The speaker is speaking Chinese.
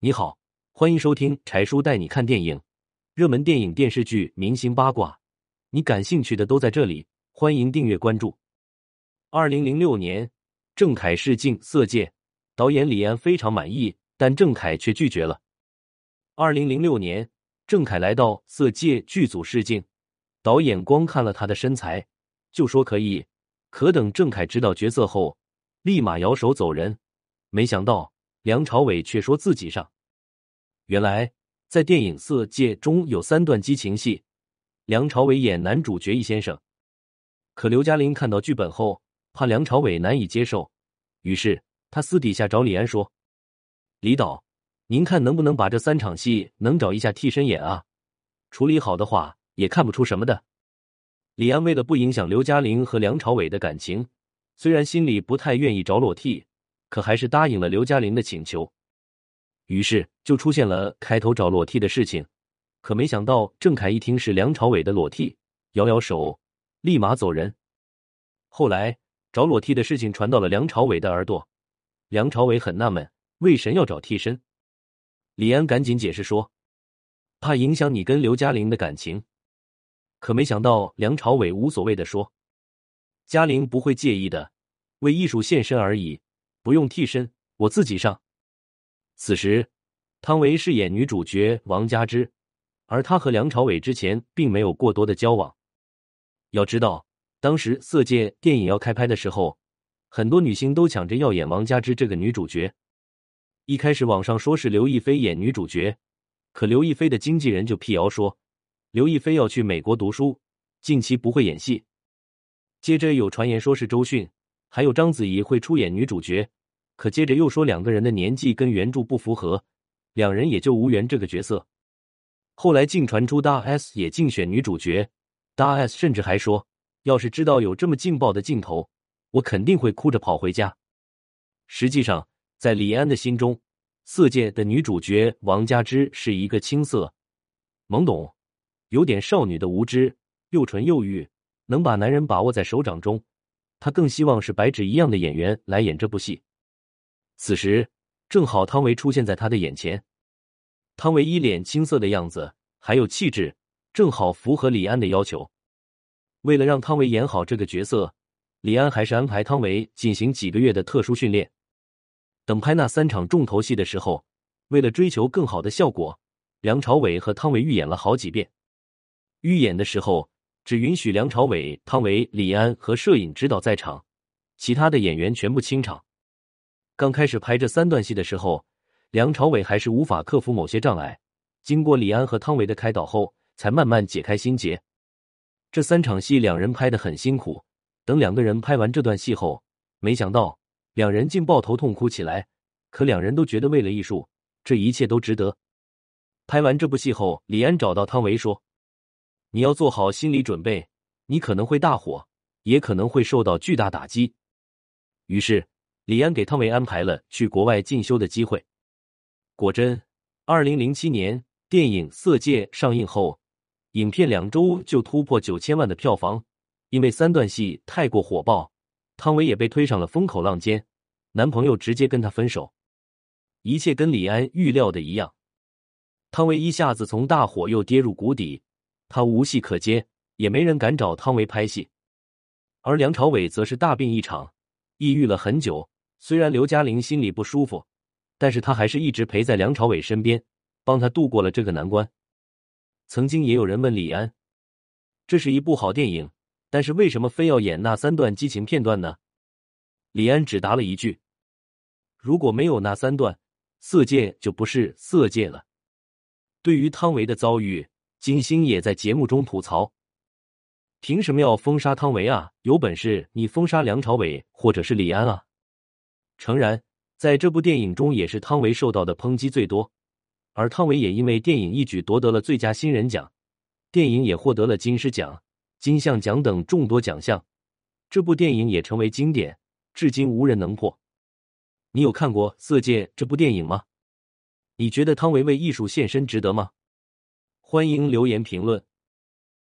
你好，欢迎收听柴叔带你看电影，热门电影、电视剧、明星八卦，你感兴趣的都在这里。欢迎订阅关注。二零零六年，郑恺试镜《色戒》，导演李安非常满意，但郑恺却拒绝了。二零零六年，郑恺来到《色戒》剧组试镜，导演光看了他的身材就说可以，可等郑恺知道角色后，立马摇手走人。没想到。梁朝伟却说自己上。原来在电影《色戒》中有三段激情戏，梁朝伟演男主角易先生。可刘嘉玲看到剧本后，怕梁朝伟难以接受，于是他私底下找李安说：“李导，您看能不能把这三场戏能找一下替身演啊？处理好的话，也看不出什么的。”李安为了不影响刘嘉玲和梁朝伟的感情，虽然心里不太愿意找裸替。可还是答应了刘嘉玲的请求，于是就出现了开头找裸替的事情。可没想到郑恺一听是梁朝伟的裸替，摇摇手，立马走人。后来找裸替的事情传到了梁朝伟的耳朵，梁朝伟很纳闷，为神要找替身？李安赶紧解释说，怕影响你跟刘嘉玲的感情。可没想到梁朝伟无所谓的说，嘉玲不会介意的，为艺术献身而已。不用替身，我自己上。此时，汤唯饰演女主角王佳芝，而她和梁朝伟之前并没有过多的交往。要知道，当时《色戒》电影要开拍的时候，很多女星都抢着要演王佳芝这个女主角。一开始网上说是刘亦菲演女主角，可刘亦菲的经纪人就辟谣说，刘亦菲要去美国读书，近期不会演戏。接着有传言说是周迅，还有章子怡会出演女主角。可接着又说两个人的年纪跟原著不符合，两人也就无缘这个角色。后来竟传出大 S 也竞选女主角，大 S 甚至还说，要是知道有这么劲爆的镜头，我肯定会哭着跑回家。实际上，在李安的心中，《色戒》的女主角王佳芝是一个青涩、懵懂、有点少女的无知，又纯又欲，能把男人把握在手掌中。他更希望是白纸一样的演员来演这部戏。此时正好汤唯出现在他的眼前，汤唯一脸青涩的样子，还有气质，正好符合李安的要求。为了让汤唯演好这个角色，李安还是安排汤唯进行几个月的特殊训练。等拍那三场重头戏的时候，为了追求更好的效果，梁朝伟和汤唯预演了好几遍。预演的时候，只允许梁朝伟、汤唯、李安和摄影指导在场，其他的演员全部清场。刚开始拍这三段戏的时候，梁朝伟还是无法克服某些障碍。经过李安和汤唯的开导后，才慢慢解开心结。这三场戏两人拍的很辛苦。等两个人拍完这段戏后，没想到两人竟抱头痛哭起来。可两人都觉得为了艺术，这一切都值得。拍完这部戏后，李安找到汤唯说：“你要做好心理准备，你可能会大火，也可能会受到巨大打击。”于是。李安给汤唯安排了去国外进修的机会。果真，二零零七年电影《色戒》上映后，影片两周就突破九千万的票房。因为三段戏太过火爆，汤唯也被推上了风口浪尖，男朋友直接跟她分手。一切跟李安预料的一样，汤唯一下子从大火又跌入谷底，他无戏可接，也没人敢找汤唯拍戏。而梁朝伟则是大病一场，抑郁了很久。虽然刘嘉玲心里不舒服，但是他还是一直陪在梁朝伟身边，帮他度过了这个难关。曾经也有人问李安：“这是一部好电影，但是为什么非要演那三段激情片段呢？”李安只答了一句：“如果没有那三段，《色戒》就不是《色戒》了。”对于汤唯的遭遇，金星也在节目中吐槽：“凭什么要封杀汤唯啊？有本事你封杀梁朝伟或者是李安啊！”诚然，在这部电影中也是汤唯受到的抨击最多，而汤唯也因为电影一举夺得了最佳新人奖，电影也获得了金狮奖、金像奖等众多奖项。这部电影也成为经典，至今无人能破。你有看过《色戒》这部电影吗？你觉得汤唯为艺术献身值得吗？欢迎留言评论。